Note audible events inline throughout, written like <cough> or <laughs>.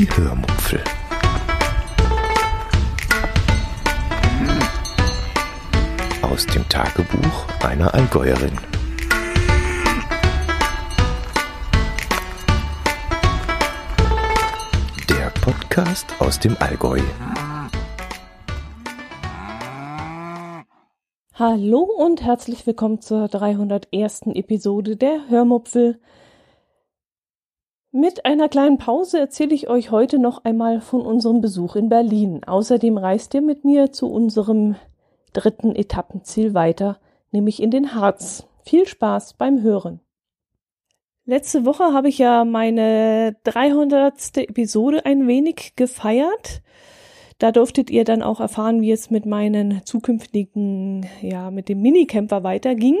Die Hörmupfel. Aus dem Tagebuch einer Allgäuerin. Der Podcast aus dem Allgäu. Hallo und herzlich willkommen zur 301. Episode der Hörmupfel. Mit einer kleinen Pause erzähle ich euch heute noch einmal von unserem Besuch in Berlin. Außerdem reist ihr mit mir zu unserem dritten Etappenziel weiter, nämlich in den Harz. Viel Spaß beim Hören. Letzte Woche habe ich ja meine 300. Episode ein wenig gefeiert. Da durftet ihr dann auch erfahren, wie es mit meinen zukünftigen, ja, mit dem Minicamper weiterging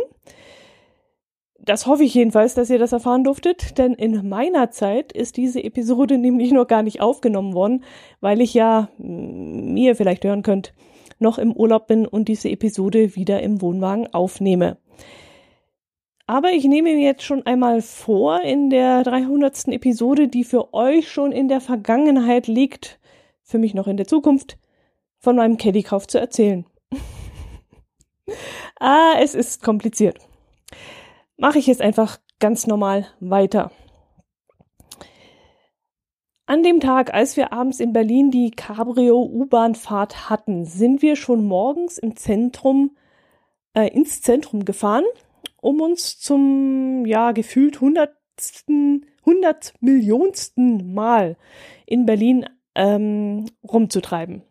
das hoffe ich jedenfalls, dass ihr das erfahren durftet, denn in meiner Zeit ist diese Episode <laughs> nämlich noch gar nicht aufgenommen worden, weil ich ja, wie ihr vielleicht hören könnt, noch im Urlaub bin und diese Episode wieder im Wohnwagen aufnehme. Aber ich nehme mir jetzt schon einmal vor, in der 300. Episode, die für euch schon in der Vergangenheit liegt, für mich noch in der Zukunft, von meinem Caddy-Kauf zu erzählen. <laughs> ah, es ist kompliziert mache ich jetzt einfach ganz normal weiter. An dem Tag, als wir abends in Berlin die Cabrio-U-Bahn-Fahrt hatten, sind wir schon morgens im Zentrum, äh, ins Zentrum gefahren, um uns zum, ja, gefühlt hundertsten, hundert Mal in Berlin ähm, rumzutreiben.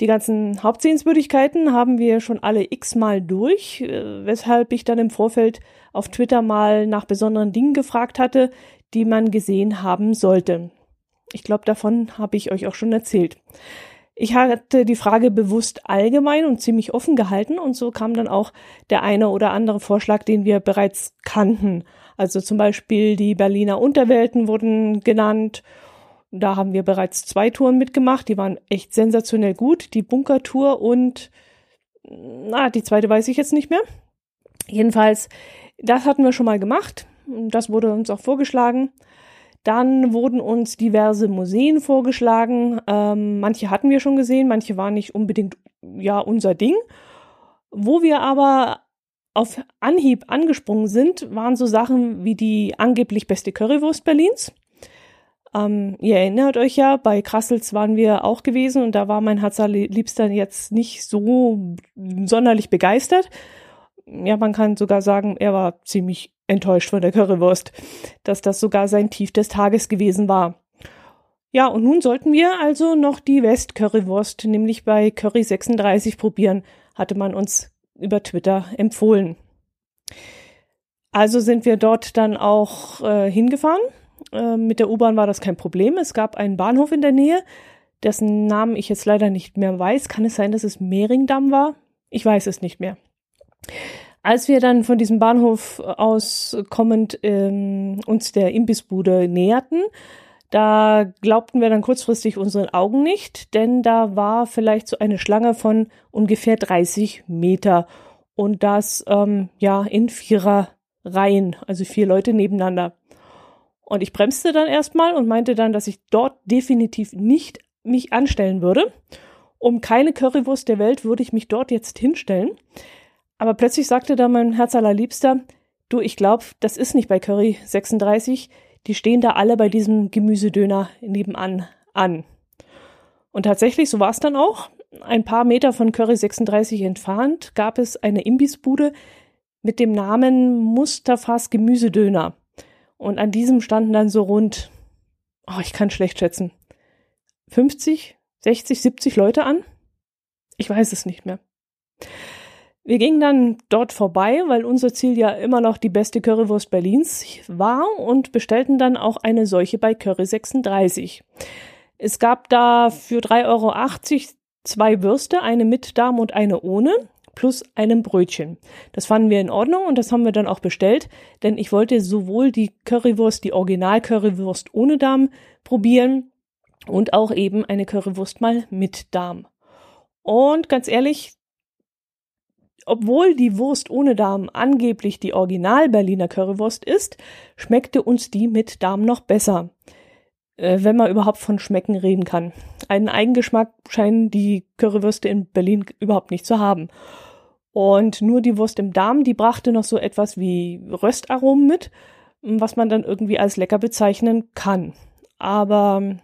Die ganzen Hauptsehenswürdigkeiten haben wir schon alle x-mal durch, äh, weshalb ich dann im Vorfeld auf Twitter mal nach besonderen Dingen gefragt hatte, die man gesehen haben sollte. Ich glaube, davon habe ich euch auch schon erzählt. Ich hatte die Frage bewusst allgemein und ziemlich offen gehalten und so kam dann auch der eine oder andere Vorschlag, den wir bereits kannten. Also zum Beispiel die Berliner Unterwelten wurden genannt da haben wir bereits zwei Touren mitgemacht, die waren echt sensationell gut. Die Bunkertour und na, die zweite weiß ich jetzt nicht mehr. Jedenfalls, das hatten wir schon mal gemacht. Das wurde uns auch vorgeschlagen. Dann wurden uns diverse Museen vorgeschlagen. Ähm, manche hatten wir schon gesehen, manche waren nicht unbedingt ja unser Ding. Wo wir aber auf Anhieb angesprungen sind, waren so Sachen wie die angeblich beste Currywurst Berlins. Ähm, ihr erinnert euch ja, bei Krassels waren wir auch gewesen und da war mein Herzerliebster jetzt nicht so sonderlich begeistert. Ja, man kann sogar sagen, er war ziemlich enttäuscht von der Currywurst, dass das sogar sein Tief des Tages gewesen war. Ja, und nun sollten wir also noch die West-Currywurst, nämlich bei Curry 36 probieren, hatte man uns über Twitter empfohlen. Also sind wir dort dann auch äh, hingefahren ähm, mit der U-Bahn war das kein Problem. Es gab einen Bahnhof in der Nähe, dessen Namen ich jetzt leider nicht mehr weiß. Kann es sein, dass es Mehringdamm war? Ich weiß es nicht mehr. Als wir dann von diesem Bahnhof aus kommend ähm, uns der Imbissbude näherten, da glaubten wir dann kurzfristig unseren Augen nicht, denn da war vielleicht so eine Schlange von ungefähr 30 Meter und das ähm, ja in vierer Reihen, also vier Leute nebeneinander. Und ich bremste dann erstmal und meinte dann, dass ich dort definitiv nicht mich anstellen würde. Um keine Currywurst der Welt würde ich mich dort jetzt hinstellen. Aber plötzlich sagte dann mein Herz allerliebster, du, ich glaube, das ist nicht bei Curry 36. Die stehen da alle bei diesem Gemüsedöner nebenan an. Und tatsächlich, so war es dann auch. Ein paar Meter von Curry 36 entfernt gab es eine Imbissbude mit dem Namen Mustafas Gemüsedöner. Und an diesem standen dann so rund, oh, ich kann schlecht schätzen, 50, 60, 70 Leute an. Ich weiß es nicht mehr. Wir gingen dann dort vorbei, weil unser Ziel ja immer noch die beste Currywurst Berlins war und bestellten dann auch eine solche bei Curry 36. Es gab da für 3,80 Euro zwei Würste, eine mit Darm und eine ohne plus einem Brötchen. Das fanden wir in Ordnung und das haben wir dann auch bestellt, denn ich wollte sowohl die Currywurst, die Original-Currywurst ohne Darm probieren und auch eben eine Currywurst mal mit Darm. Und ganz ehrlich, obwohl die Wurst ohne Darm angeblich die Original Berliner Currywurst ist, schmeckte uns die mit Darm noch besser. Äh, wenn man überhaupt von Schmecken reden kann. Einen Eigengeschmack scheinen die Currywürste in Berlin überhaupt nicht zu haben. Und nur die Wurst im Darm, die brachte noch so etwas wie Röstaromen mit, was man dann irgendwie als lecker bezeichnen kann. Aber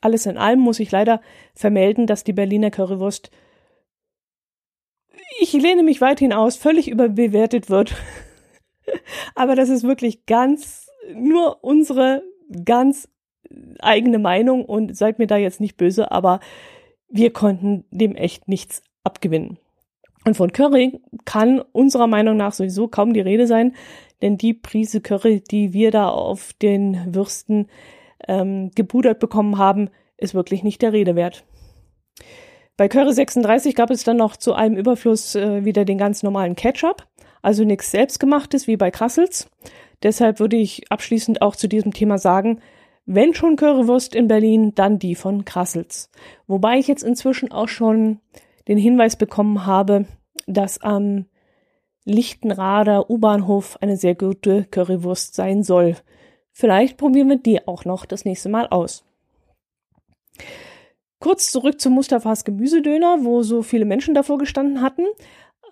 alles in allem muss ich leider vermelden, dass die Berliner Currywurst, ich lehne mich weit hinaus, völlig überbewertet wird. <laughs> Aber das ist wirklich ganz, nur unsere ganz eigene Meinung und seid mir da jetzt nicht böse, aber wir konnten dem echt nichts abgewinnen. Und von Curry kann unserer Meinung nach sowieso kaum die Rede sein, denn die Prise Curry, die wir da auf den Würsten ähm, gebudert bekommen haben, ist wirklich nicht der Rede wert. Bei Curry 36 gab es dann noch zu allem Überfluss äh, wieder den ganz normalen Ketchup, also nichts selbstgemachtes wie bei Krassels. Deshalb würde ich abschließend auch zu diesem Thema sagen, wenn schon Currywurst in Berlin, dann die von Krassels. Wobei ich jetzt inzwischen auch schon den Hinweis bekommen habe, dass am Lichtenrader U-Bahnhof eine sehr gute Currywurst sein soll. Vielleicht probieren wir die auch noch das nächste Mal aus. Kurz zurück zu Mustafas Gemüsedöner, wo so viele Menschen davor gestanden hatten.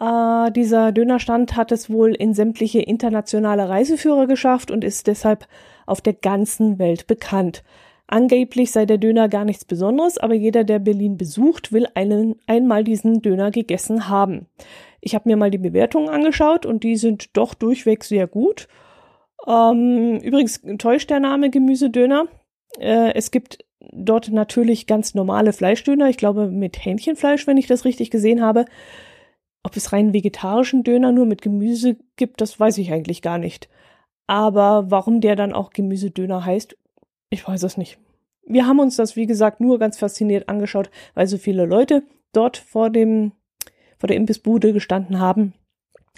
Äh, dieser Dönerstand hat es wohl in sämtliche internationale Reiseführer geschafft und ist deshalb auf der ganzen Welt bekannt. Angeblich sei der Döner gar nichts Besonderes, aber jeder, der Berlin besucht, will einen, einmal diesen Döner gegessen haben. Ich habe mir mal die Bewertungen angeschaut und die sind doch durchweg sehr gut. Ähm, übrigens täuscht der Name Gemüsedöner. Äh, es gibt dort natürlich ganz normale Fleischdöner, ich glaube mit Hähnchenfleisch, wenn ich das richtig gesehen habe. Ob es rein vegetarischen Döner nur mit Gemüse gibt, das weiß ich eigentlich gar nicht. Aber warum der dann auch Gemüsedöner heißt, ich weiß es nicht. Wir haben uns das, wie gesagt, nur ganz fasziniert angeschaut, weil so viele Leute dort vor dem, vor der Imbissbude gestanden haben.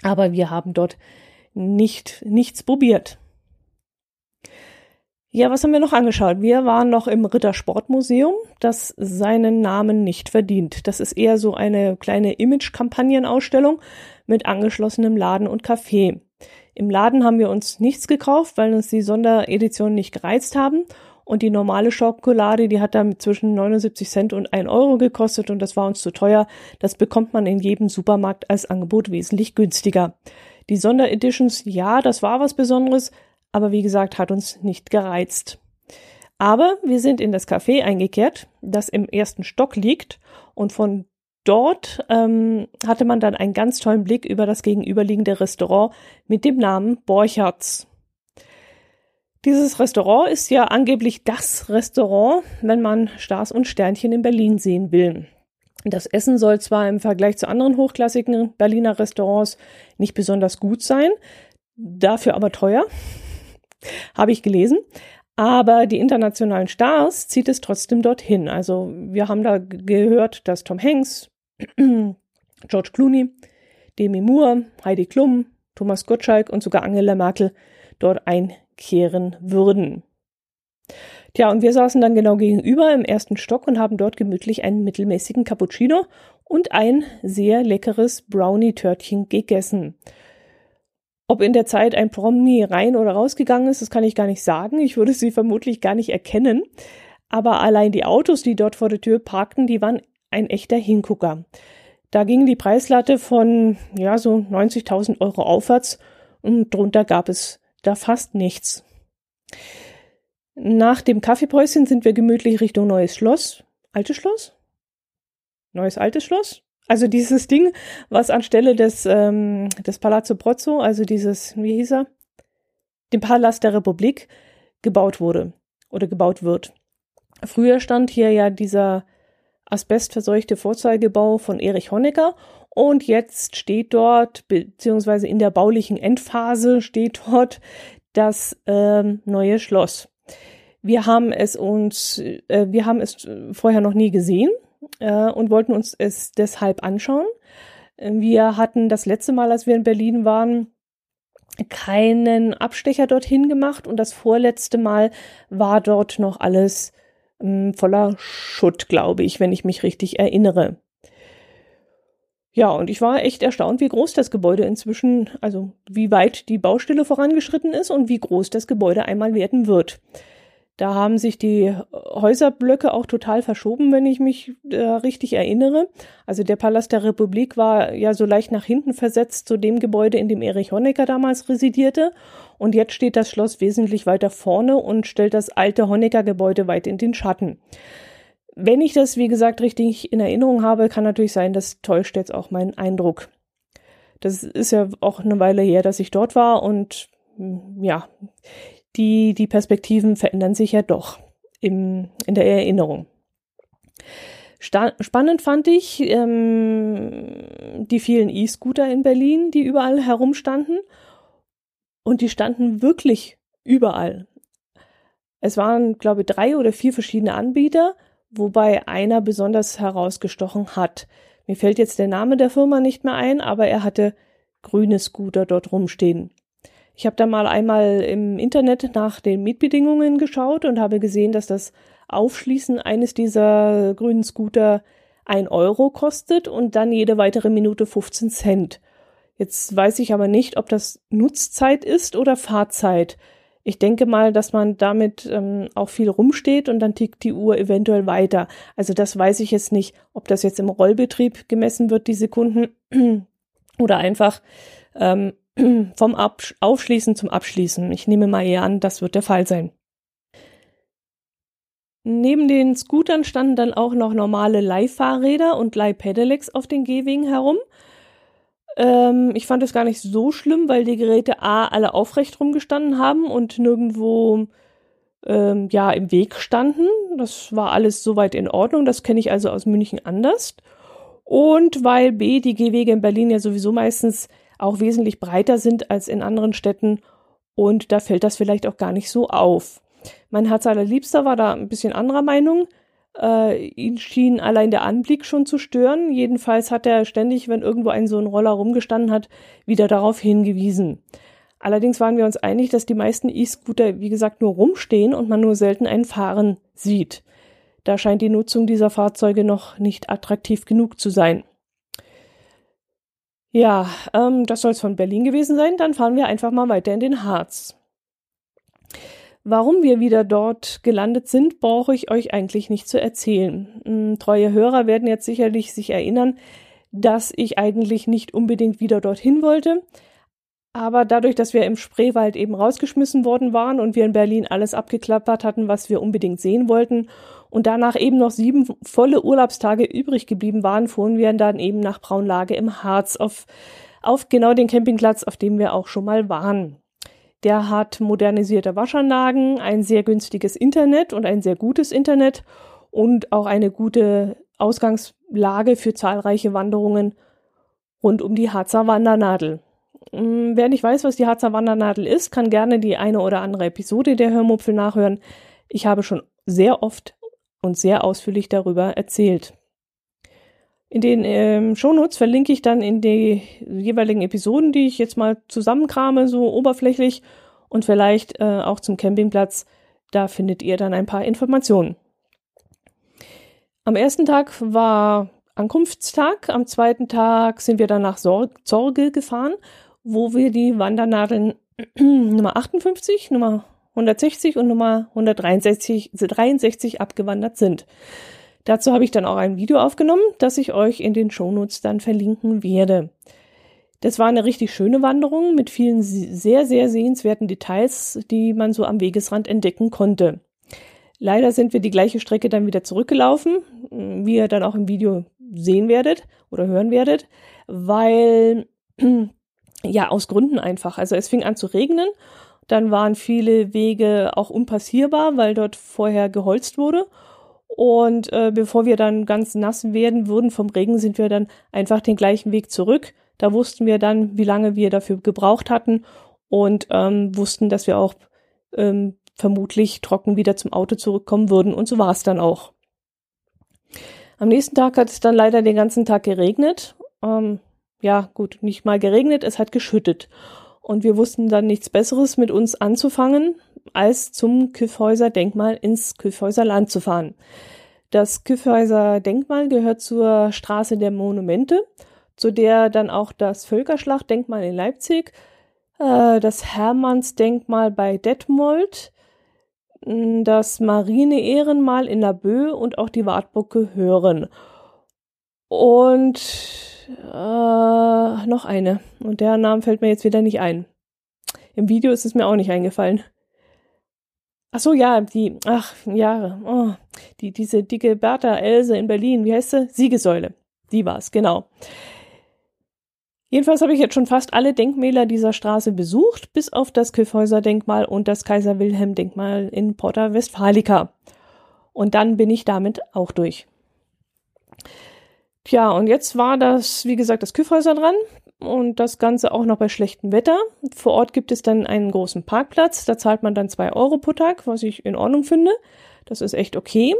Aber wir haben dort nicht, nichts probiert. Ja, was haben wir noch angeschaut? Wir waren noch im Rittersportmuseum, das seinen Namen nicht verdient. Das ist eher so eine kleine Image-Kampagnenausstellung mit angeschlossenem Laden und Café. Im Laden haben wir uns nichts gekauft, weil uns die Sondereditionen nicht gereizt haben. Und die normale Schokolade, die hat dann zwischen 79 Cent und 1 Euro gekostet und das war uns zu teuer. Das bekommt man in jedem Supermarkt als Angebot wesentlich günstiger. Die Sondereditions, ja, das war was Besonderes, aber wie gesagt, hat uns nicht gereizt. Aber wir sind in das Café eingekehrt, das im ersten Stock liegt und von dort ähm, hatte man dann einen ganz tollen Blick über das gegenüberliegende Restaurant mit dem Namen Borchertz. Dieses Restaurant ist ja angeblich das Restaurant, wenn man Stars und Sternchen in Berlin sehen will. Das Essen soll zwar im Vergleich zu anderen hochklassigen Berliner Restaurants nicht besonders gut sein, dafür aber teuer, <laughs> habe ich gelesen. Aber die internationalen Stars zieht es trotzdem dorthin. Also wir haben da gehört, dass Tom Hanks, <clears throat> George Clooney, Demi Moore, Heidi Klum, Thomas Gottschalk und sogar Angela Merkel dort einkehren würden. Tja, und wir saßen dann genau gegenüber im ersten Stock und haben dort gemütlich einen mittelmäßigen Cappuccino und ein sehr leckeres Brownie-Törtchen gegessen. Ob in der Zeit ein Promi rein oder rausgegangen ist, das kann ich gar nicht sagen. Ich würde sie vermutlich gar nicht erkennen. Aber allein die Autos, die dort vor der Tür parkten, die waren ein echter Hingucker. Da ging die Preislatte von, ja, so 90.000 Euro aufwärts und drunter gab es da fast nichts. Nach dem Kaffeepäuschen sind wir gemütlich Richtung Neues Schloss. Altes Schloss? Neues Altes Schloss? Also dieses <laughs> Ding, was anstelle des, ähm, des Palazzo Brozzo, also dieses, wie hieß er? Dem Palast der Republik, gebaut wurde oder gebaut wird. Früher stand hier ja dieser asbestverseuchte Vorzeigebau von Erich Honecker und jetzt steht dort, beziehungsweise in der baulichen Endphase steht dort das ähm, neue Schloss. Wir haben es uns, äh, wir haben es vorher noch nie gesehen äh, und wollten uns es deshalb anschauen. Wir hatten das letzte Mal, als wir in Berlin waren, keinen Abstecher dorthin gemacht und das vorletzte Mal war dort noch alles voller Schutt, glaube ich, wenn ich mich richtig erinnere. Ja, und ich war echt erstaunt, wie groß das Gebäude inzwischen, also wie weit die Baustelle vorangeschritten ist und wie groß das Gebäude einmal werden wird. Da haben sich die Häuserblöcke auch total verschoben, wenn ich mich äh, richtig erinnere. Also der Palast der Republik war ja so leicht nach hinten versetzt zu dem Gebäude, in dem Erich Honecker damals residierte. Und jetzt steht das Schloss wesentlich weiter vorne und stellt das alte Honecker-Gebäude weit in den Schatten. Wenn ich das, wie gesagt, richtig in Erinnerung habe, kann natürlich sein, das täuscht jetzt auch meinen Eindruck. Das ist ja auch eine Weile her, dass ich dort war und ja, die, die Perspektiven verändern sich ja doch im, in der Erinnerung. Sta spannend fand ich ähm, die vielen E-Scooter in Berlin, die überall herumstanden. Und die standen wirklich überall. Es waren, glaube ich, drei oder vier verschiedene Anbieter, wobei einer besonders herausgestochen hat. Mir fällt jetzt der Name der Firma nicht mehr ein, aber er hatte grüne Scooter dort rumstehen. Ich habe da mal einmal im Internet nach den Mietbedingungen geschaut und habe gesehen, dass das Aufschließen eines dieser grünen Scooter ein Euro kostet und dann jede weitere Minute 15 Cent. Jetzt weiß ich aber nicht, ob das Nutzzeit ist oder Fahrzeit. Ich denke mal, dass man damit ähm, auch viel rumsteht und dann tickt die Uhr eventuell weiter. Also das weiß ich jetzt nicht, ob das jetzt im Rollbetrieb gemessen wird, die Sekunden, <clears throat> oder einfach ähm, <clears throat> vom Absch Aufschließen zum Abschließen. Ich nehme mal eher an, das wird der Fall sein. Neben den Scootern standen dann auch noch normale Leihfahrräder und Leihpedelecs auf den Gehwegen herum. Ähm, ich fand es gar nicht so schlimm, weil die Geräte A alle aufrecht rumgestanden haben und nirgendwo ähm, ja im Weg standen. Das war alles soweit in Ordnung. Das kenne ich also aus München anders. Und weil B die Gehwege in Berlin ja sowieso meistens auch wesentlich breiter sind als in anderen Städten und da fällt das vielleicht auch gar nicht so auf. Mein Herz allerliebster war da ein bisschen anderer Meinung. Äh, ihn schien allein der Anblick schon zu stören. Jedenfalls hat er ständig, wenn irgendwo ein so ein Roller rumgestanden hat, wieder darauf hingewiesen. Allerdings waren wir uns einig, dass die meisten E-Scooter, wie gesagt, nur rumstehen und man nur selten einen fahren sieht. Da scheint die Nutzung dieser Fahrzeuge noch nicht attraktiv genug zu sein. Ja, ähm, das soll es von Berlin gewesen sein. Dann fahren wir einfach mal weiter in den Harz. Warum wir wieder dort gelandet sind, brauche ich euch eigentlich nicht zu erzählen. Hm, treue Hörer werden jetzt sicherlich sich erinnern, dass ich eigentlich nicht unbedingt wieder dorthin wollte. Aber dadurch, dass wir im Spreewald eben rausgeschmissen worden waren und wir in Berlin alles abgeklappert hatten, was wir unbedingt sehen wollten und danach eben noch sieben volle Urlaubstage übrig geblieben waren, fuhren wir dann eben nach Braunlage im Harz auf, auf genau den Campingplatz, auf dem wir auch schon mal waren. Der hat modernisierte Waschanlagen, ein sehr günstiges Internet und ein sehr gutes Internet und auch eine gute Ausgangslage für zahlreiche Wanderungen rund um die Harzer Wandernadel. Hm, wer nicht weiß, was die Harzer Wandernadel ist, kann gerne die eine oder andere Episode der Hörmupfel nachhören. Ich habe schon sehr oft und sehr ausführlich darüber erzählt. In den ähm, Shownotes verlinke ich dann in die jeweiligen Episoden, die ich jetzt mal zusammenkrame, so oberflächlich und vielleicht äh, auch zum Campingplatz. Da findet ihr dann ein paar Informationen. Am ersten Tag war Ankunftstag, am zweiten Tag sind wir dann nach Zorge gefahren, wo wir die Wandernadeln <clears throat> Nummer 58, Nummer 160 und Nummer 163 63 abgewandert sind. Dazu habe ich dann auch ein Video aufgenommen, das ich euch in den Shownotes dann verlinken werde. Das war eine richtig schöne Wanderung mit vielen sehr, sehr sehenswerten Details, die man so am Wegesrand entdecken konnte. Leider sind wir die gleiche Strecke dann wieder zurückgelaufen, wie ihr dann auch im Video sehen werdet oder hören werdet, weil, ja, aus Gründen einfach. Also es fing an zu regnen dann waren viele Wege auch unpassierbar, weil dort vorher geholzt wurde. Und äh, bevor wir dann ganz nass werden würden vom Regen, sind wir dann einfach den gleichen Weg zurück. Da wussten wir dann, wie lange wir dafür gebraucht hatten und ähm, wussten, dass wir auch ähm, vermutlich trocken wieder zum Auto zurückkommen würden. Und so war es dann auch. Am nächsten Tag hat es dann leider den ganzen Tag geregnet. Ähm, ja, gut, nicht mal geregnet, es hat geschüttet. Und wir wussten dann nichts Besseres mit uns anzufangen, als zum Kyffhäuser Denkmal ins Kyffhäuser Land zu fahren. Das Kyffhäuser Denkmal gehört zur Straße der Monumente, zu der dann auch das Völkerschlachtdenkmal in Leipzig, äh, das Hermannsdenkmal bei Detmold, das Marine-Ehrenmal in Laboe und auch die Wartburg gehören. Und äh, noch eine. Und der Name fällt mir jetzt wieder nicht ein. Im Video ist es mir auch nicht eingefallen. Ach so, ja, die, ach, ja, oh, die, diese dicke Bertha Else in Berlin, wie heißt sie? Siegesäule. Die war's, genau. Jedenfalls habe ich jetzt schon fast alle Denkmäler dieser Straße besucht, bis auf das Kyffhäuser-Denkmal und das Kaiser-Wilhelm-Denkmal in Porta Westfalica. Und dann bin ich damit auch durch. Tja, und jetzt war das, wie gesagt, das Kyffhäuser dran und das Ganze auch noch bei schlechtem Wetter. Vor Ort gibt es dann einen großen Parkplatz, da zahlt man dann zwei Euro pro Tag, was ich in Ordnung finde. Das ist echt okay.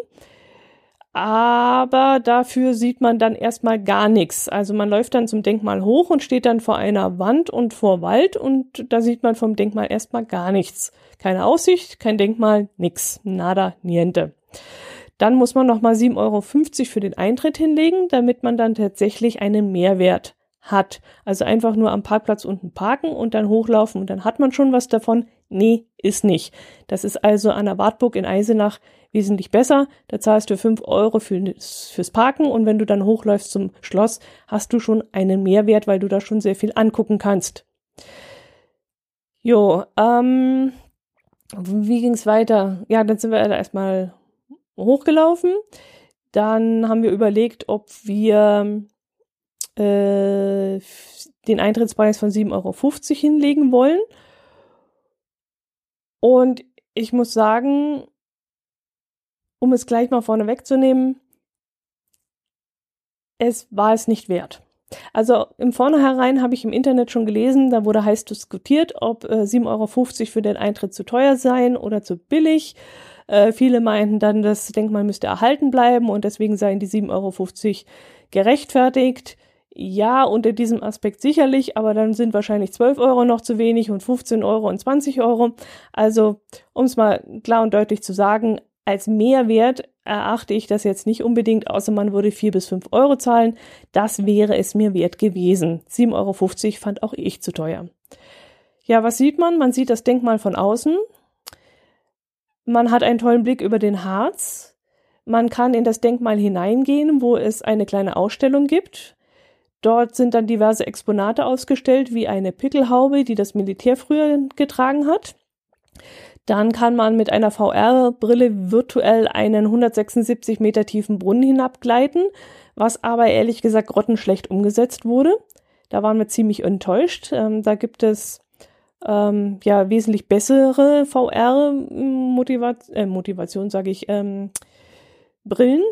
Aber dafür sieht man dann erstmal gar nichts. Also man läuft dann zum Denkmal hoch und steht dann vor einer Wand und vor Wald und da sieht man vom Denkmal erstmal gar nichts. Keine Aussicht, kein Denkmal, nix. Nada, niente. Dann muss man nochmal 7,50 Euro für den Eintritt hinlegen, damit man dann tatsächlich einen Mehrwert hat. Also einfach nur am Parkplatz unten parken und dann hochlaufen und dann hat man schon was davon. Nee, ist nicht. Das ist also an der Wartburg in Eisenach wesentlich besser. Da zahlst du fünf Euro für, fürs Parken und wenn du dann hochläufst zum Schloss, hast du schon einen Mehrwert, weil du da schon sehr viel angucken kannst. Jo, ähm, wie ging's weiter? Ja, dann sind wir erstmal hochgelaufen. Dann haben wir überlegt, ob wir äh, den Eintrittspreis von 7,50 Euro hinlegen wollen. Und ich muss sagen, um es gleich mal vorne wegzunehmen, es war es nicht wert. Also im Vornherein habe ich im Internet schon gelesen, da wurde heiß diskutiert, ob äh, 7,50 Euro für den Eintritt zu teuer seien oder zu billig. Äh, viele meinten dann, das Denkmal müsste erhalten bleiben und deswegen seien die 7,50 Euro gerechtfertigt. Ja, unter diesem Aspekt sicherlich, aber dann sind wahrscheinlich 12 Euro noch zu wenig und 15 Euro und 20 Euro. Also, um es mal klar und deutlich zu sagen, als Mehrwert erachte ich das jetzt nicht unbedingt, außer man würde 4 bis 5 Euro zahlen. Das wäre es mir wert gewesen. 7,50 Euro fand auch ich zu teuer. Ja, was sieht man? Man sieht das Denkmal von außen. Man hat einen tollen Blick über den Harz. Man kann in das Denkmal hineingehen, wo es eine kleine Ausstellung gibt. Dort sind dann diverse Exponate ausgestellt, wie eine Pickelhaube, die das Militär früher getragen hat. Dann kann man mit einer VR-Brille virtuell einen 176 Meter tiefen Brunnen hinabgleiten, was aber ehrlich gesagt grottenschlecht umgesetzt wurde. Da waren wir ziemlich enttäuscht. Ähm, da gibt es ähm, ja wesentlich bessere VR-Motivation, äh, Motivation sage ich, ähm, Brillen.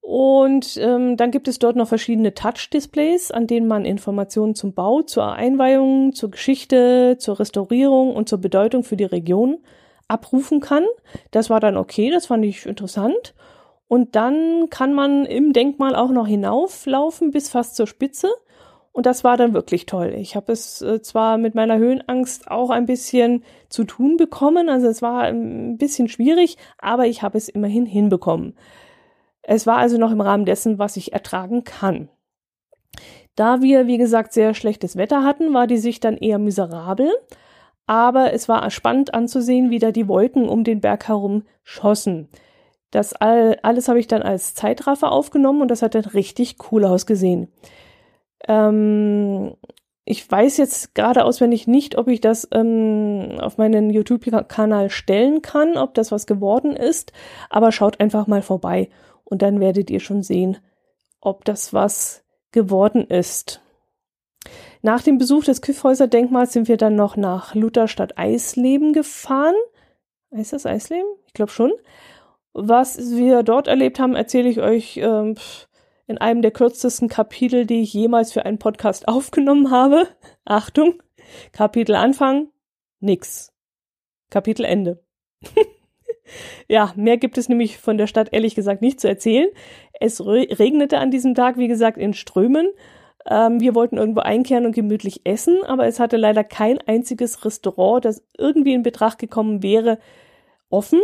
Und ähm, dann gibt es dort noch verschiedene Touch-Displays, an denen man Informationen zum Bau, zur Einweihung, zur Geschichte, zur Restaurierung und zur Bedeutung für die Region abrufen kann. Das war dann okay, das fand ich interessant. Und dann kann man im Denkmal auch noch hinauflaufen bis fast zur Spitze. Und das war dann wirklich toll. Ich habe es äh, zwar mit meiner Höhenangst auch ein bisschen zu tun bekommen, also es war ein bisschen schwierig, aber ich habe es immerhin hinbekommen. Es war also noch im Rahmen dessen, was ich ertragen kann. Da wir, wie gesagt, sehr schlechtes Wetter hatten, war die Sicht dann eher miserabel, aber es war spannend anzusehen, wie da die Wolken um den Berg herum schossen. Das all, alles habe ich dann als Zeitraffer aufgenommen und das hat dann richtig cool ausgesehen. Ähm, ich weiß jetzt gerade auswendig nicht, ob ich das ähm, auf meinen YouTube-Kanal stellen kann, ob das was geworden ist, aber schaut einfach mal vorbei und dann werdet ihr schon sehen, ob das was geworden ist. Nach dem Besuch des Kyffhäuser-Denkmals sind wir dann noch nach Lutherstadt Eisleben gefahren. Heißt das Eisleben? Ich glaube schon. Was wir dort erlebt haben, erzähle ich euch ähm, in einem der kürzesten Kapitel, die ich jemals für einen Podcast <laughs> aufgenommen habe. Achtung, Kapitel Anfang, nix. Kapitel Ende. <laughs> ja, mehr gibt es nämlich von der Stadt ehrlich gesagt nicht zu erzählen. Es regnete an diesem Tag, wie gesagt, in Strömen. Ähm, wir wollten irgendwo einkehren und gemütlich essen, aber es hatte leider kein einziges Restaurant, das irgendwie in Betracht gekommen wäre, offen.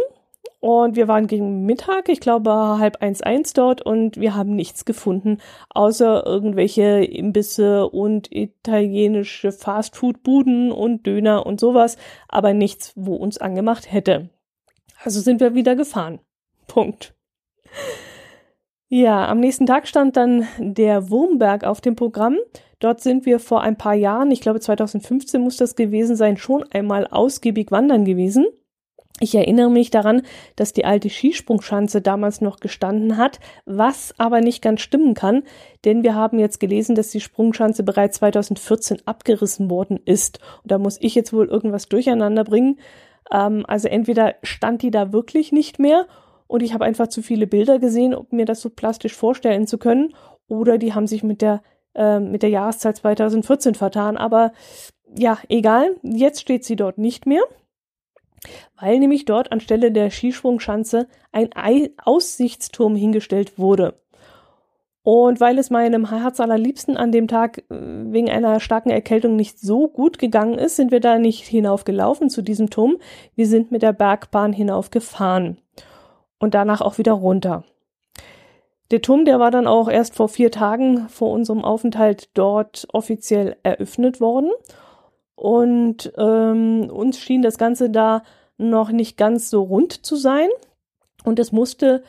Und wir waren gegen Mittag, ich glaube halb eins eins dort und wir haben nichts gefunden, außer irgendwelche Imbisse und italienische Fastfood-Buden und Döner und sowas, aber nichts, wo uns angemacht hätte. Also sind wir wieder gefahren. <laughs> Punkt. Ja, am nächsten Tag stand dann der Wurmberg auf dem Programm. Dort sind wir vor ein paar Jahren, ich glaube 2015 muss das gewesen sein, schon einmal ausgiebig wandern gewesen. Ich erinnere mich daran, dass die alte Skisprungschanze damals noch gestanden hat, was aber nicht ganz stimmen kann, denn wir haben jetzt gelesen, dass die Sprungschanze bereits 2014 abgerissen worden ist. Und da muss ich jetzt wohl irgendwas durcheinander bringen. Ähm, also entweder stand die da wirklich nicht mehr und ich habe einfach zu viele Bilder gesehen, um mir das so plastisch vorstellen zu können, oder die haben sich mit der äh, mit der Jahreszahl 2014 vertan. Aber ja, egal. Jetzt steht sie dort nicht mehr weil nämlich dort anstelle der Skisprungschanze ein Aussichtsturm hingestellt wurde. Und weil es meinem Herz allerliebsten an dem Tag äh, wegen einer starken Erkältung nicht so gut gegangen ist, sind wir da nicht hinaufgelaufen zu diesem Turm. Wir sind mit der Bergbahn hinaufgefahren und danach auch wieder runter. Der Turm, der war dann auch erst vor vier Tagen vor unserem Aufenthalt dort offiziell eröffnet worden. Und ähm, uns schien das Ganze da noch nicht ganz so rund zu sein. Und es musste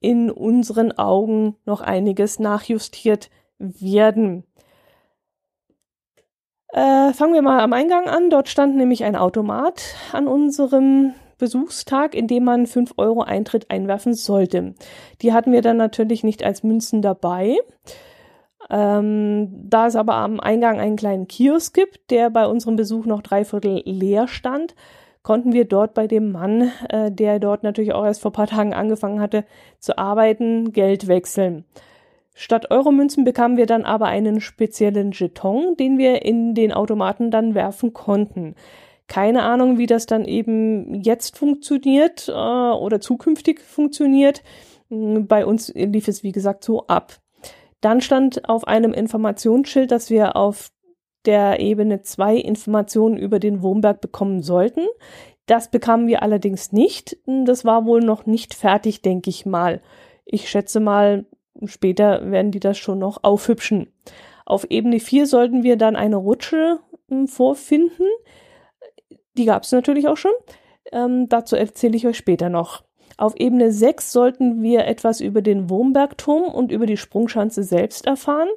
in unseren Augen noch einiges nachjustiert werden. Äh, fangen wir mal am Eingang an. Dort stand nämlich ein Automat an unserem Besuchstag, in dem man 5 Euro Eintritt einwerfen sollte. Die hatten wir dann natürlich nicht als Münzen dabei. Ähm, da es aber am Eingang einen kleinen Kiosk gibt, der bei unserem Besuch noch dreiviertel leer stand, konnten wir dort bei dem Mann, äh, der dort natürlich auch erst vor paar Tagen angefangen hatte zu arbeiten, Geld wechseln. Statt Euromünzen bekamen wir dann aber einen speziellen Jeton, den wir in den Automaten dann werfen konnten. Keine Ahnung, wie das dann eben jetzt funktioniert äh, oder zukünftig funktioniert. Bei uns lief es, wie gesagt, so ab. Dann stand auf einem Informationsschild, dass wir auf der Ebene 2 Informationen über den Wurmberg bekommen sollten. Das bekamen wir allerdings nicht. Das war wohl noch nicht fertig, denke ich mal. Ich schätze mal, später werden die das schon noch aufhübschen. Auf Ebene 4 sollten wir dann eine Rutsche hm, vorfinden. Die gab es natürlich auch schon. Ähm, dazu erzähle ich euch später noch. Auf Ebene 6 sollten wir etwas über den Wurmbergturm und über die Sprungschanze selbst erfahren.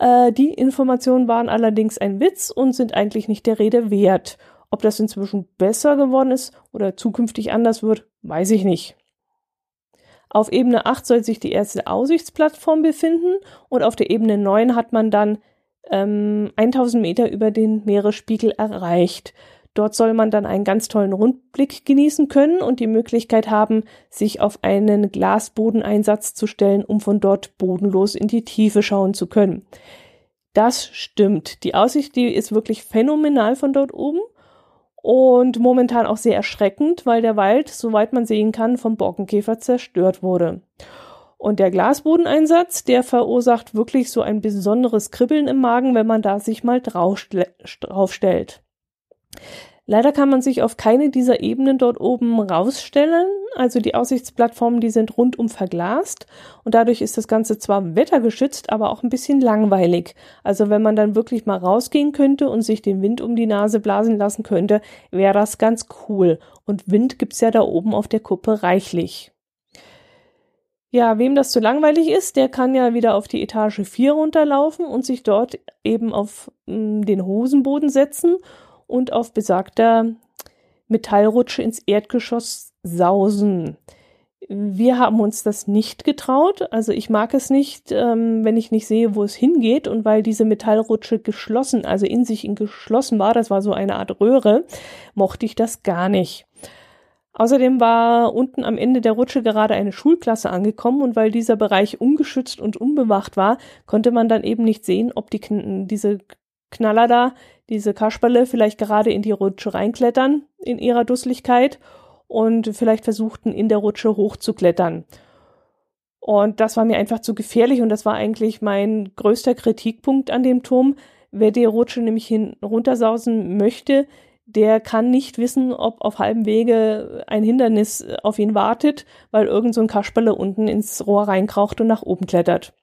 Äh, die Informationen waren allerdings ein Witz und sind eigentlich nicht der Rede wert. Ob das inzwischen besser geworden ist oder zukünftig anders wird, weiß ich nicht. Auf Ebene 8 soll sich die erste Aussichtsplattform befinden und auf der Ebene 9 hat man dann ähm, 1000 Meter über den Meeresspiegel erreicht. Dort soll man dann einen ganz tollen Rundblick genießen können und die Möglichkeit haben, sich auf einen Glasbodeneinsatz zu stellen, um von dort bodenlos in die Tiefe schauen zu können. Das stimmt. Die Aussicht, die ist wirklich phänomenal von dort oben und momentan auch sehr erschreckend, weil der Wald, soweit man sehen kann, vom Borkenkäfer zerstört wurde. Und der Glasbodeneinsatz, der verursacht wirklich so ein besonderes Kribbeln im Magen, wenn man da sich mal draufstellt. Leider kann man sich auf keine dieser Ebenen dort oben rausstellen. Also die Aussichtsplattformen, die sind rundum verglast und dadurch ist das Ganze zwar wettergeschützt, aber auch ein bisschen langweilig. Also wenn man dann wirklich mal rausgehen könnte und sich den Wind um die Nase blasen lassen könnte, wäre das ganz cool. Und Wind gibt's ja da oben auf der Kuppe reichlich. Ja, wem das zu langweilig ist, der kann ja wieder auf die Etage 4 runterlaufen und sich dort eben auf mh, mm, den Hosenboden setzen und auf besagter Metallrutsche ins Erdgeschoss sausen. Wir haben uns das nicht getraut. Also ich mag es nicht, ähm, wenn ich nicht sehe, wo es hingeht. Und weil diese Metallrutsche geschlossen, also in sich in geschlossen war, das war so eine Art Röhre, mochte ich das gar nicht. Außerdem war unten am Ende der Rutsche gerade eine Schulklasse angekommen und weil dieser Bereich ungeschützt und unbewacht war, konnte man dann eben nicht sehen, ob die, diese Knaller da, diese Kasperle, vielleicht gerade in die Rutsche reinklettern in ihrer Dusseligkeit und vielleicht versuchten, in der Rutsche hochzuklettern. Und das war mir einfach zu gefährlich und das war eigentlich mein größter Kritikpunkt an dem Turm. Wer die Rutsche nämlich hin runtersausen möchte, der kann nicht wissen, ob auf halbem Wege ein Hindernis auf ihn wartet, weil irgend so ein Kasperle unten ins Rohr reinkraucht und nach oben klettert.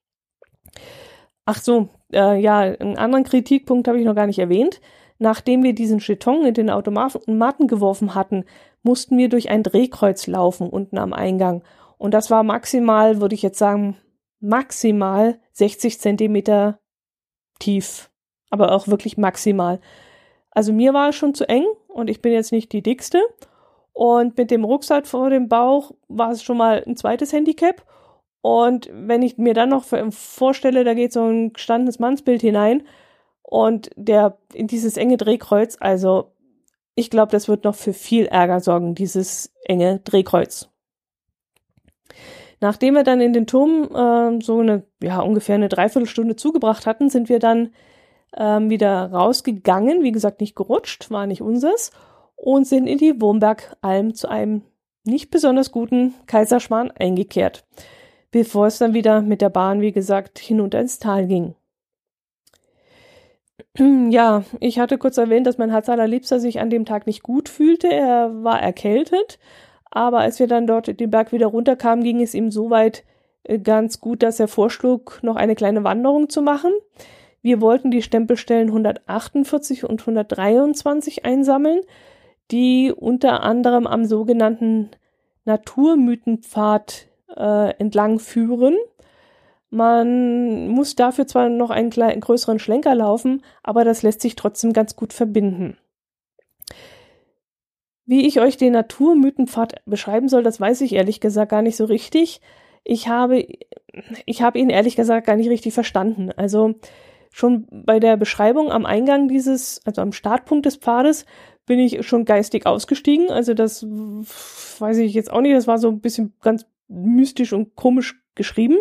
Ach so, äh, ja, einen anderen Kritikpunkt habe ich noch gar nicht erwähnt. Nachdem wir diesen Jeton in den Automaten geworfen hatten, mussten wir durch ein Drehkreuz laufen unten am Eingang. Und das war maximal, würde ich jetzt sagen, maximal 60 Zentimeter tief. Aber auch wirklich maximal. Also mir war es schon zu eng und ich bin jetzt nicht die dickste. Und mit dem Rucksack vor dem Bauch war es schon mal ein zweites Handicap. Und wenn ich mir dann noch vorstelle, da geht so ein gestandenes Mannsbild hinein und der in dieses enge Drehkreuz, also ich glaube, das wird noch für viel Ärger sorgen, dieses enge Drehkreuz. Nachdem wir dann in den Turm äh, so eine, ja, ungefähr eine Dreiviertelstunde zugebracht hatten, sind wir dann ähm, wieder rausgegangen, wie gesagt, nicht gerutscht, war nicht unseres, und sind in die Wurmbergalm zu einem nicht besonders guten Kaiserschmarrn eingekehrt, bevor es dann wieder mit der Bahn, wie gesagt, hinunter ins Tal ging. <clears throat> Ja, ich hatte kurz erwähnt, dass mein Herz allerliebster sich an dem Tag nicht gut fühlte. Er war erkältet, aber als wir dann dort den Berg wieder runterkamen, ging es ihm soweit äh, ganz gut, dass er vorschlug, noch eine kleine Wanderung zu machen. Wir wollten die Stempelstellen 148 und 123 einsammeln, die unter anderem am sogenannten Naturmythenpfad äh, entlang führen. Man muss dafür zwar noch einen, kleinen, größeren Schlenker laufen, aber das lässt sich trotzdem ganz gut verbinden. Wie ich euch den Naturmythenpfad beschreiben soll, das weiß ich ehrlich gesagt gar nicht so richtig. Ich habe, ich habe ihn ehrlich gesagt gar nicht richtig verstanden. Also schon bei der Beschreibung am Eingang dieses, also am Startpunkt des Pfades, bin ich schon geistig ausgestiegen. Also das weiß ich jetzt auch nicht. Das war so ein bisschen ganz mystisch und komisch geschrieben.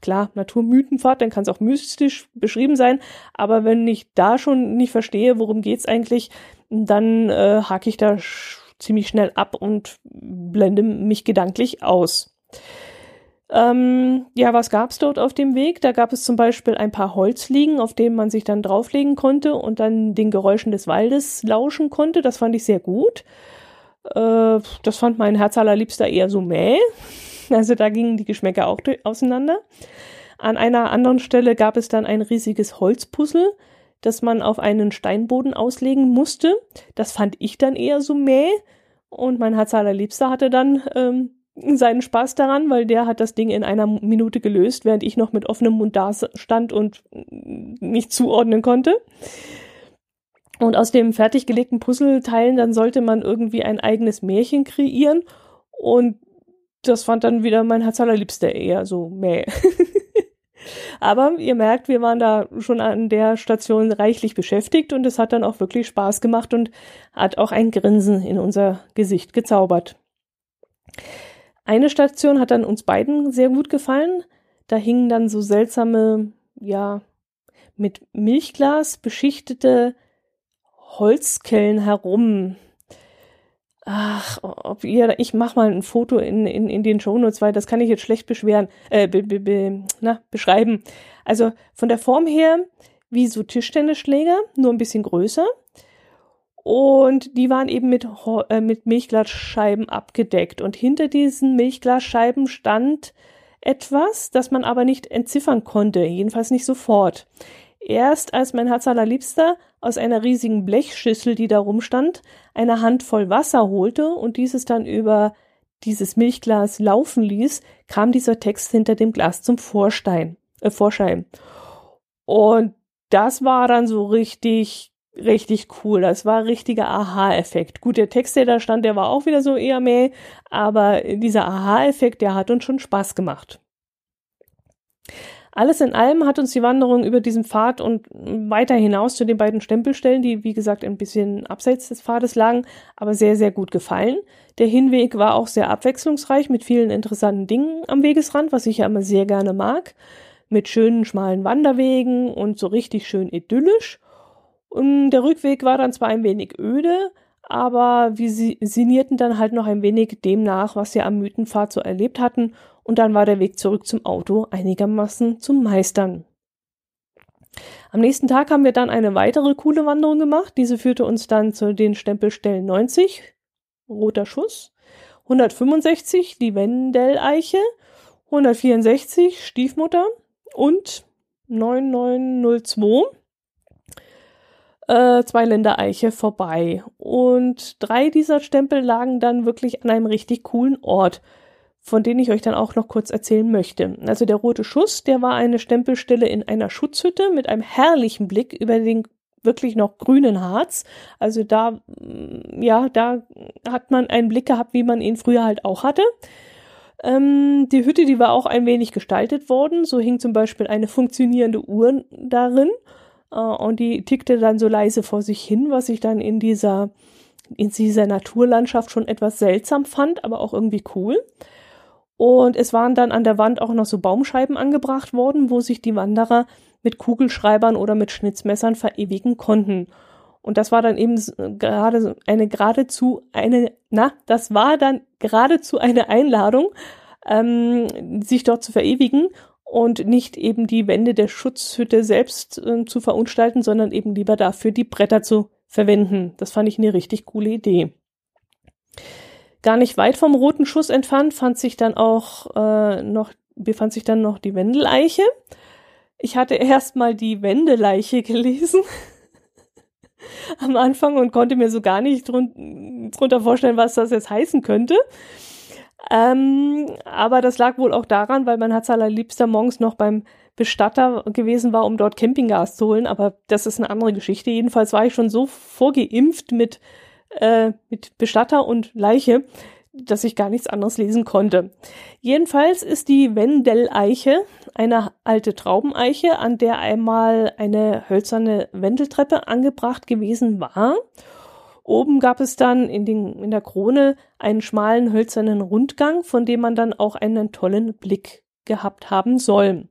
Klar, Naturmythenpfad, dann kann es auch mystisch beschrieben sein. Aber wenn ich da schon nicht verstehe, worum geht's eigentlich, dann äh, hake ich da sch ziemlich schnell ab und blende mich gedanklich aus. Ähm, ja, was gab's dort auf dem Weg? Da gab es zum Beispiel ein paar Holzliegen, auf denen man sich dann drauflegen konnte und dann den Geräuschen des Waldes lauschen konnte. Das fand ich sehr gut. Äh, das fand mein Herz allerliebster eher so mäh. <laughs> Also da gingen die Geschmäcker auch auseinander. An einer anderen Stelle gab es dann ein riesiges Holzpuzzle, das man auf einen Steinboden auslegen musste. Das fand ich dann eher so mäh. Und mein Herz allerliebster hatte dann ähm, <laughs> seinen Spaß daran, weil der hat das Ding in einer Minute gelöst, während ich noch mit offenem Mund da stand und nicht zuordnen konnte. Und aus dem fertig gelegten Puzzleteilen, dann sollte man irgendwie ein eigenes Märchen kreieren. Und das fand dann wieder mein Herz allerliebster eher so mäh. <laughs> Aber ihr merkt, wir waren da schon an der Station reichlich beschäftigt und es hat dann auch wirklich Spaß gemacht und hat auch ein Grinsen in unser Gesicht gezaubert. Eine Station hat dann uns beiden sehr gut gefallen. Da hingen dann so seltsame, ja, mit Milchglas beschichtete Holzkellen herum. Ach, ob ihr, ich mach mal ein Foto in, in, in den Shownotes, weil das kann ich jetzt schlecht beschweren, äh, be, be, be, na, beschreiben. Also von der Form her wie so Tischtennisschläger, nur ein bisschen größer. Und die waren eben mit, äh, mit Milchglasscheiben abgedeckt. Und hinter diesen Milchglasscheiben stand etwas, das man aber nicht entziffern konnte, jedenfalls nicht sofort. Erst als mein Herz allerliebster aus einer riesigen Blechschüssel, die da rumstand, eine Handvoll Wasser holte und dieses dann über dieses Milchglas laufen ließ, kam dieser Text hinter dem Glas zum Vorstein, äh, Vorschein. Und das war dann so richtig richtig cool. Das war richtiger Aha-Effekt. Gut, der Text, der da stand, der war auch wieder so eher mehr, aber dieser Aha-Effekt, der hat uns schon Spaß gemacht. Alles in allem hat uns die Wanderung über diesen Pfad und weiter hinaus zu den beiden Stempelstellen, die wie gesagt ein bisschen abseits des Pfades lagen, aber sehr, sehr gut gefallen. Der Hinweg war auch sehr abwechslungsreich mit vielen interessanten Dingen am Wegesrand, was ich ja immer sehr gerne mag. Mit schönen, schmalen Wanderwegen und so richtig schön idyllisch. Und der Rückweg war dann zwar ein wenig öde, aber wir sinnierten dann halt noch ein wenig dem nach, was wir am Mythenpfad so erlebt hatten, und dann war der Weg zurück zum Auto einigermaßen zum Meistern. Am nächsten Tag haben wir dann eine weitere coole Wanderung gemacht. Diese führte uns dann zu den Stempelstellen 90, Roter Schuss, 165, die Wendeleiche, 164, Stiefmutter und 9902, äh, Zweiländereiche vorbei. Und drei dieser Stempel lagen dann wirklich an einem richtig coolen Ort, von denen ich euch dann auch noch kurz erzählen möchte. Also der Rote Schuss, der war eine Stempelstelle in einer Schutzhütte mit einem herrlichen Blick über den wirklich noch grünen Harz. Also da, mm, ja, da hat man einen Blick gehabt, wie man ihn früher halt auch hatte. Ähm, die Hütte, die war auch ein wenig gestaltet worden. So hing zum Beispiel eine funktionierende Uhr darin. Äh, und die tickte dann so leise vor sich hin, was ich dann in dieser, in dieser Naturlandschaft schon etwas seltsam fand, aber auch irgendwie cool. Und es waren dann an der Wand auch noch so Baumscheiben angebracht worden, wo sich die Wanderer mit Kugelschreibern oder mit Schnitzmessern verewigen konnten. Und das war dann eben gerade eine geradezu eine, na, das war dann geradezu eine Einladung, ähm, sich dort zu verewigen und nicht eben die Wände der Schutzhütte selbst äh, zu verunstalten, sondern eben lieber dafür die Bretter zu verwenden. Das fand ich eine richtig coole Idee. Gar nicht weit vom roten Schuss entfernt fand sich dann auch äh, noch befand sich dann noch die Wendeleiche. Ich hatte <laughs> erst mal die Wendeleiche gelesen <laughs> am Anfang und konnte mir so gar nicht drun drunter vorstellen, was das jetzt heißen könnte. Ähm, aber das lag wohl auch daran, weil mein Herz allerliebster morgens noch beim Bestatter gewesen war, um dort Campinggas zu holen. Aber das ist eine andere Geschichte. Jedenfalls war ich schon so vorgeimpft mit, äh, mit Bestatter und Leiche, dass ich gar nichts anderes lesen konnte. Jedenfalls ist die Wendeleiche eine alte Traubeneiche, an der einmal eine hölzerne Wendeltreppe angebracht gewesen war. Oben gab es dann in, den, in der Krone einen schmalen hölzernen Rundgang, von dem man dann auch einen tollen Blick gehabt haben soll.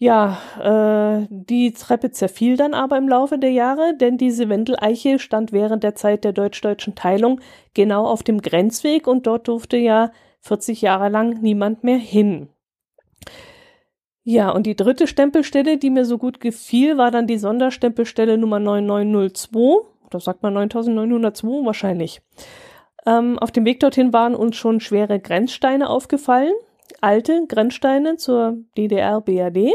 Ja, äh, die Treppe zerfiel dann aber im Laufe der Jahre, denn diese Wendeleiche stand während der Zeit der deutsch-deutschen Teilung genau auf dem Grenzweg und dort durfte ja 40 Jahre lang niemand mehr hin. Ja, und die dritte Stempelstelle, die mir so gut gefiel, war dann die Sonderstempelstelle Nummer 9902. Da sagt man 9902 wahrscheinlich. Ähm, auf dem Weg dorthin waren uns schon schwere Grenzsteine aufgefallen alte Grenzsteine zur DDR-BRD,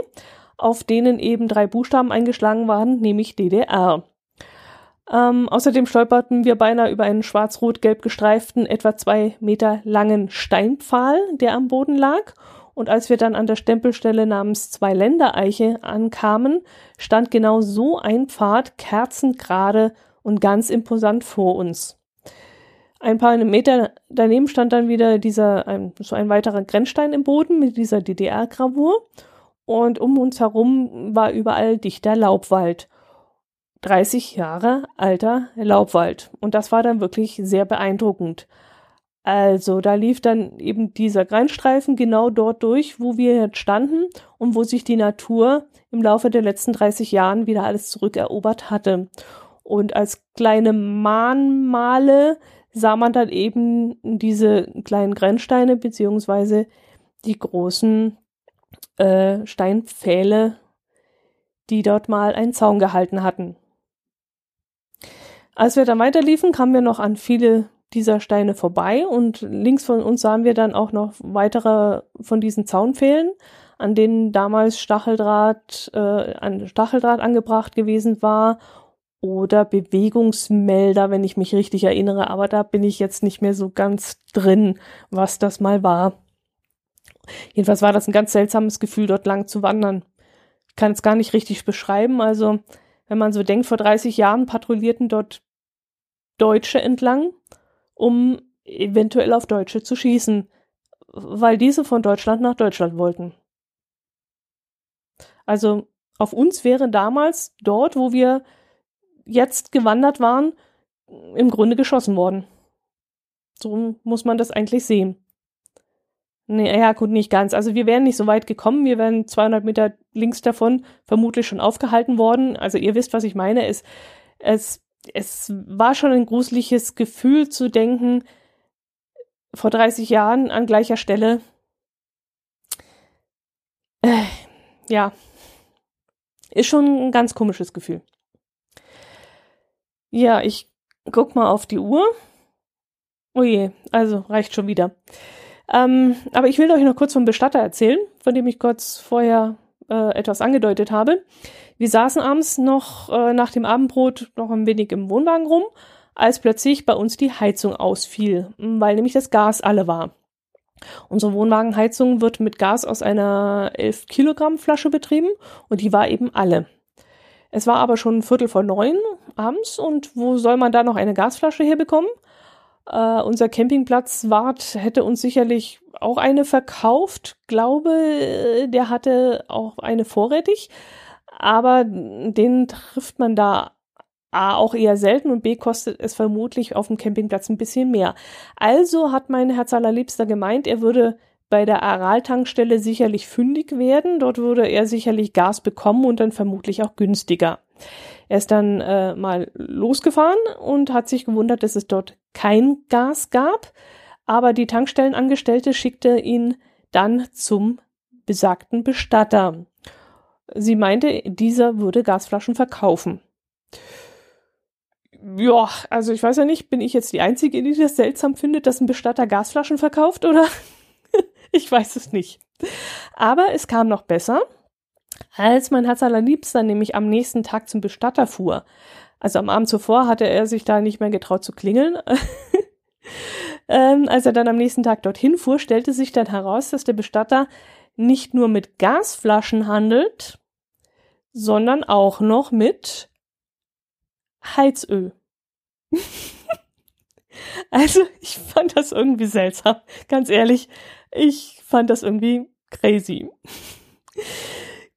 auf denen eben drei Buchstaben eingeschlagen waren, nämlich DDR. Ähm, außerdem stolperten wir beinahe über einen schwarz-rot-gelb gestreiften, etwa zwei Meter langen Steinpfahl, der am Boden lag. Und als wir dann an der Stempelstelle namens Zwei-Länder-Eiche ankamen, stand genau so ein Pfad kerzengerade und ganz imposant vor uns. Ein paar Meter daneben stand dann wieder dieser, ein, so ein weiterer Grenzstein im Boden mit dieser DDR-Gravur. Und um uns herum war überall dichter Laubwald. 30 Jahre alter Laubwald. Und das war dann wirklich sehr beeindruckend. Also, da lief dann eben dieser Grenzstreifen genau dort durch, wo wir jetzt standen und wo sich die Natur im Laufe der letzten 30 Jahren wieder alles zurückerobert hatte. Und als kleine Mahnmale sah man dann eben diese kleinen Grenzsteine beziehungsweise die großen äh, Steinpfähle, die dort mal einen Zaun gehalten hatten. Als wir dann weiterliefen, kamen wir noch an viele dieser Steine vorbei und links von uns sahen wir dann auch noch weitere von diesen Zaunpfählen, an denen damals Stacheldraht, äh, ein Stacheldraht angebracht gewesen war oder Bewegungsmelder, wenn ich mich richtig erinnere, aber da bin ich jetzt nicht mehr so ganz drin, was das mal war. Jedenfalls war das ein ganz seltsames Gefühl, dort lang zu wandern. Ich kann es gar nicht richtig beschreiben. Also, wenn man so denkt, vor 30 Jahren patrouillierten dort Deutsche entlang, um eventuell auf Deutsche zu schießen, weil diese von Deutschland nach Deutschland wollten. Also, auf uns wäre damals dort, wo wir jetzt gewandert waren, im Grunde geschossen worden. So muss man das eigentlich sehen. Nee, ja, gut, nicht ganz. Also wir wären nicht so weit gekommen. Wir wären 200 Meter links davon vermutlich schon aufgehalten worden. Also ihr wisst, was ich meine. Es, es, es war schon ein gruseliges Gefühl zu denken, vor 30 Jahren an gleicher Stelle. Äh, ja, ist schon ein ganz komisches Gefühl. Ja, ich guck mal auf die Uhr. Oh je, also reicht schon wieder. Ähm, aber ich will euch noch kurz vom Bestatter erzählen, von dem ich kurz vorher äh, etwas angedeutet habe. Wir saßen abends noch äh, nach dem Abendbrot noch ein wenig im Wohnwagen rum, als plötzlich bei uns die Heizung ausfiel, weil nämlich das Gas alle war. Unsere Wohnwagenheizung wird mit Gas aus einer 11 Kilogramm Flasche betrieben und die war eben alle. Es war aber schon Viertel vor neun abends und wo soll man da noch eine Gasflasche herbekommen? Uh, unser Campingplatzwart hätte uns sicherlich auch eine verkauft. Glaube, der hatte auch eine vorrätig. Aber den trifft man da A auch eher selten und B kostet es vermutlich auf dem Campingplatz ein bisschen mehr. Also hat mein Herz allerliebster gemeint, er würde bei der Aral-Tankstelle sicherlich fündig werden. Dort würde er sicherlich Gas bekommen und dann vermutlich auch günstiger. Er ist dann äh, mal losgefahren und hat sich gewundert, dass es dort kein Gas gab. Aber die Tankstellenangestellte schickte ihn dann zum besagten Bestatter. Sie meinte, dieser würde Gasflaschen verkaufen ja, also ich weiß ja nicht, bin ich jetzt die Einzige, die das seltsam findet, dass ein Bestatter Gasflaschen verkauft oder? <laughs> ich weiß es nicht. Aber es kam noch besser, als mein Herz allerliebster nämlich am nächsten Tag zum Bestatter fuhr. Also am Abend zuvor hatte er sich da nicht mehr getraut zu klingeln. <laughs> ähm, als er dann am nächsten Tag dorthin fuhr, stellte sich dann heraus, dass der Bestatter nicht nur mit Gasflaschen handelt, sondern auch noch mit Heizöl. <laughs> also, ich fand das irgendwie seltsam. Ganz ehrlich, ich fand das irgendwie crazy.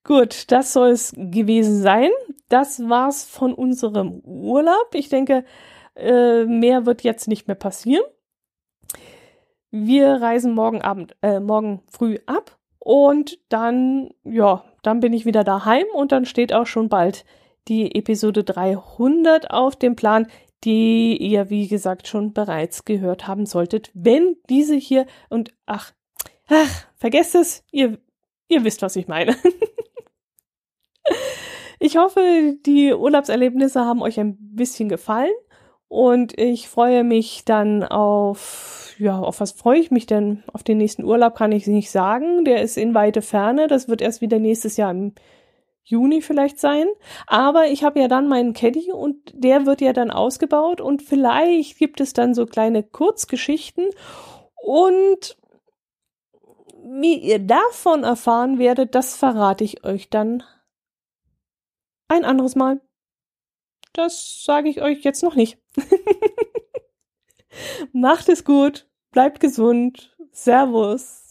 Gut, das soll es gewesen sein. Das war's von unserem Urlaub. Ich denke, äh, mehr wird jetzt nicht mehr passieren. Wir reisen morgen Abend, äh, morgen früh ab und dann, ja, dann bin ich wieder daheim und dann steht auch schon bald die Episode 300 auf dem Plan, die ihr, wie gesagt, schon bereits gehört haben solltet. Wenn diese hier und ach, ach, vergesst es, ihr, ihr wisst, was ich meine. <laughs> ich hoffe, die Urlaubserlebnisse haben euch ein bisschen gefallen und ich freue mich dann auf, ja, auf was freue ich mich denn? Auf den nächsten Urlaub kann ich nicht sagen. Der ist in weite Ferne. Das wird erst wieder nächstes Jahr im Juni vielleicht sein. Aber ich habe ja dann meinen Caddy und der wird ja dann ausgebaut und vielleicht gibt es dann so kleine Kurzgeschichten und wie ihr davon erfahren werdet, das verrate ich euch dann ein anderes Mal. Das sage ich euch jetzt noch nicht. <laughs> Macht es gut, bleibt gesund, Servus.